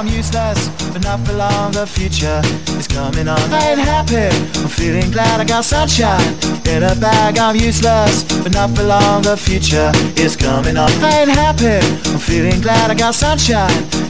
I'm useless, but not for long. The future is coming on. I ain't happy. I'm feeling glad I got sunshine in a bag. I'm useless, but not for long. The future is coming on. I ain't happy. I'm feeling glad I got sunshine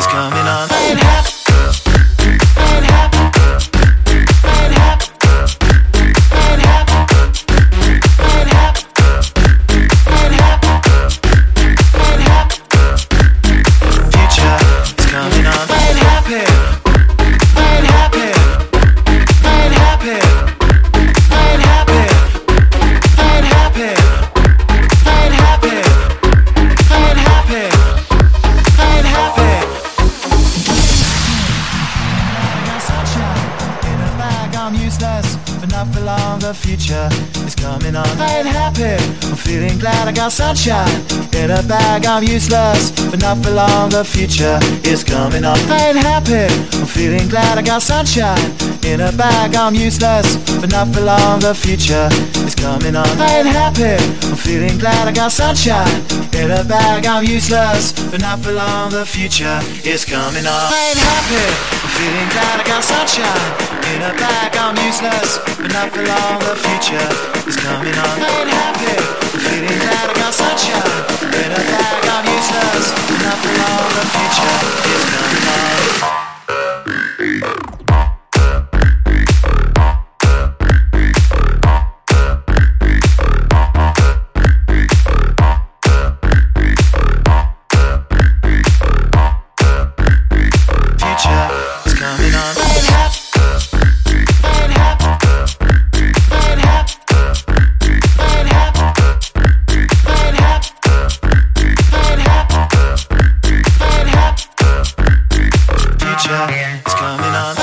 is coming on. The future is coming on. I ain't happy. I'm feeling glad I got sunshine in a bag. I'm useless, but not for long. The future is coming on. I ain't happy. I'm feeling glad I got sunshine in a bag. I'm useless, but not for long. The future is coming on. I ain't happy. I'm feeling glad I got sunshine in a bag. I'm useless, but not for long. The future is coming on. I ain't happy. I'm feeling glad I got sunshine in a bag. I'm useless, but not for long. The future is coming on. I ain't happy. Feeling glad I got sunshine in a bag. I'm useless, but not for. The future is coming on.